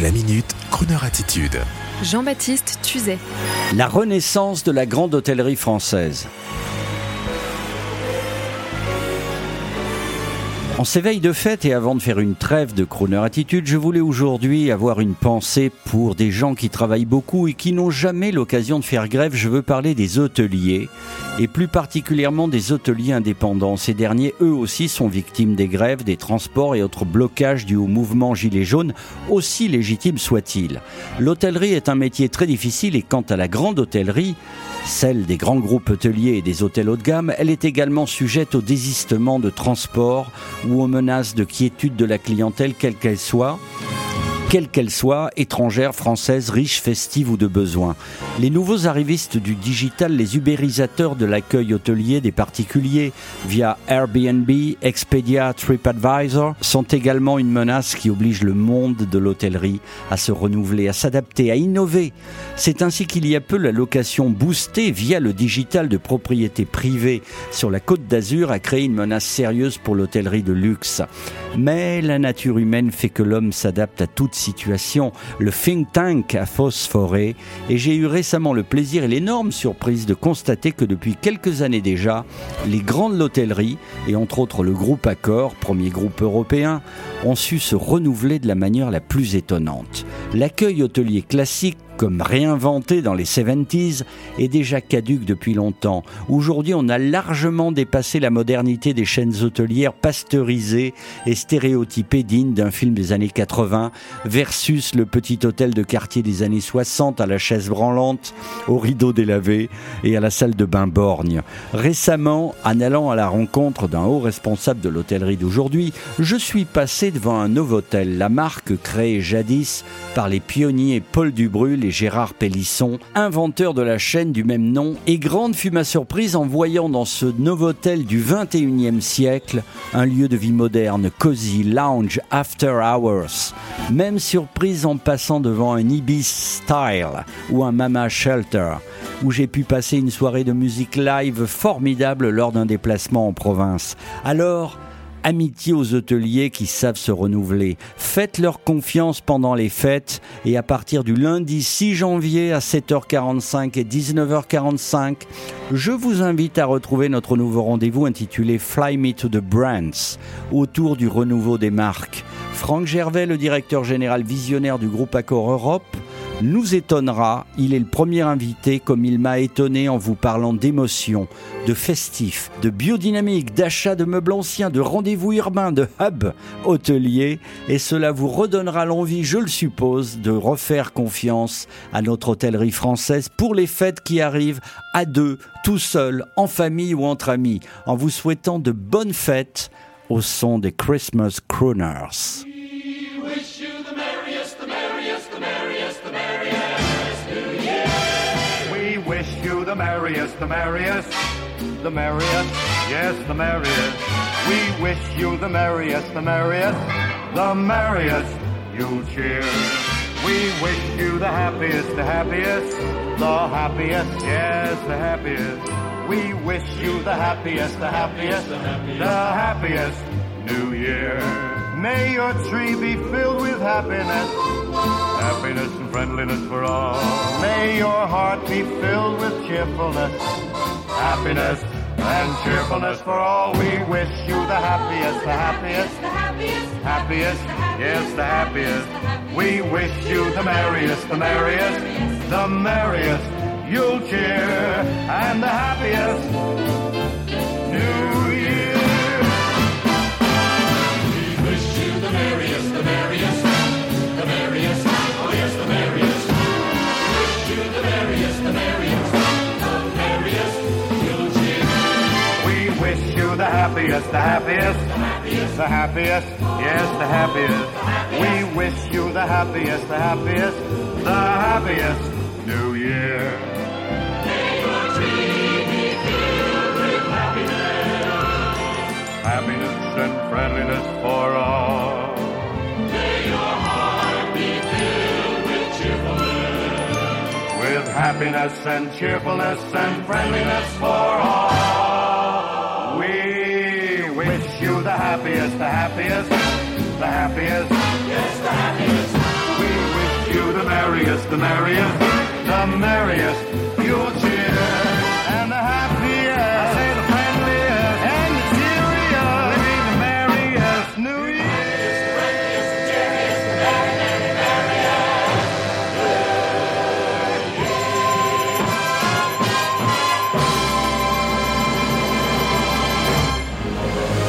La minute, Kroneur attitude. Jean-Baptiste Tuzet. La renaissance de la grande hôtellerie française. En ces veilles de fête et avant de faire une trêve de Crooner Attitude, je voulais aujourd'hui avoir une pensée pour des gens qui travaillent beaucoup et qui n'ont jamais l'occasion de faire grève. Je veux parler des hôteliers et plus particulièrement des hôteliers indépendants. Ces derniers, eux aussi, sont victimes des grèves, des transports et autres blocages dus au mouvement Gilets jaunes, aussi légitimes soient-ils. L'hôtellerie est un métier très difficile et quant à la grande hôtellerie, celle des grands groupes hôteliers et des hôtels haut de gamme, elle est également sujette au désistement de transport ou aux menaces de quiétude de la clientèle, quelle qu'elle soit quelle qu'elle soit, étrangère, française, riche, festive ou de besoin. Les nouveaux arrivistes du digital, les ubérisateurs de l'accueil hôtelier des particuliers via Airbnb, Expedia, TripAdvisor sont également une menace qui oblige le monde de l'hôtellerie à se renouveler, à s'adapter, à innover. C'est ainsi qu'il y a peu la location boostée via le digital de propriété privée sur la côte d'Azur a créé une menace sérieuse pour l'hôtellerie de luxe. Mais la nature humaine fait que l'homme s'adapte à toutes situation. Le think tank a phosphoré et j'ai eu récemment le plaisir et l'énorme surprise de constater que depuis quelques années déjà, les grandes lotelleries, et entre autres le groupe Accor, premier groupe européen, ont su se renouveler de la manière la plus étonnante. L'accueil hôtelier classique comme réinventé dans les 70s, est déjà caduque depuis longtemps. Aujourd'hui, on a largement dépassé la modernité des chaînes hôtelières pasteurisées et stéréotypées dignes d'un film des années 80 versus le petit hôtel de quartier des années 60 à la chaise branlante, au rideau délavé et à la salle de bain borgne. Récemment, en allant à la rencontre d'un haut responsable de l'hôtellerie d'aujourd'hui, je suis passé devant un Novotel, la marque créée jadis par les pionniers Paul Dubrul Gérard Pellisson, inventeur de la chaîne du même nom, et grande fut ma surprise en voyant dans ce Novotel du 21e siècle un lieu de vie moderne, cosy, lounge, after hours. Même surprise en passant devant un Ibis Style ou un Mama Shelter, où j'ai pu passer une soirée de musique live formidable lors d'un déplacement en province. Alors, amitié aux hôteliers qui savent se renouveler. Faites leur confiance pendant les fêtes et à partir du lundi 6 janvier à 7h45 et 19h45, je vous invite à retrouver notre nouveau rendez-vous intitulé Fly Me to the Brands autour du renouveau des marques. Franck Gervais, le directeur général visionnaire du groupe Accor Europe, nous étonnera. Il est le premier invité, comme il m'a étonné en vous parlant d'émotion, de festif, de biodynamique, d'achat de meubles anciens, de rendez-vous urbains, de hub hôtelier. Et cela vous redonnera l'envie, je le suppose, de refaire confiance à notre hôtellerie française pour les fêtes qui arrivent à deux, tout seul, en famille ou entre amis, en vous souhaitant de bonnes fêtes au son des Christmas Crooners. The merriest, the merriest, the merriest, yes, the merriest. We wish you the merriest, the merriest, the merriest. You'll cheer. We wish you the happiest, the happiest, the happiest, yes, the happiest. We wish you the happiest, the happiest, the happiest, the happiest New Year. May your tree be filled with happiness, happiness and friendliness for all. May your heart be filled with cheerfulness, happiness and cheerfulness for all. We wish you the happiest, the happiest, the happiest, happiest, yes, the happiest. We wish you the merriest, the merriest, the merriest. You'll cheer and the happiest. The happiest, the happiest, the happiest, yes, the happiest. We wish you the happiest, the happiest, the happiest New Year. May your tree be filled with happiness, happiness and friendliness for all. Happiness and cheerfulness and friendliness for all We wish you the happiest, the happiest, the happiest. Yes, the happiest. We wish you the merriest, the merriest you'll cheer.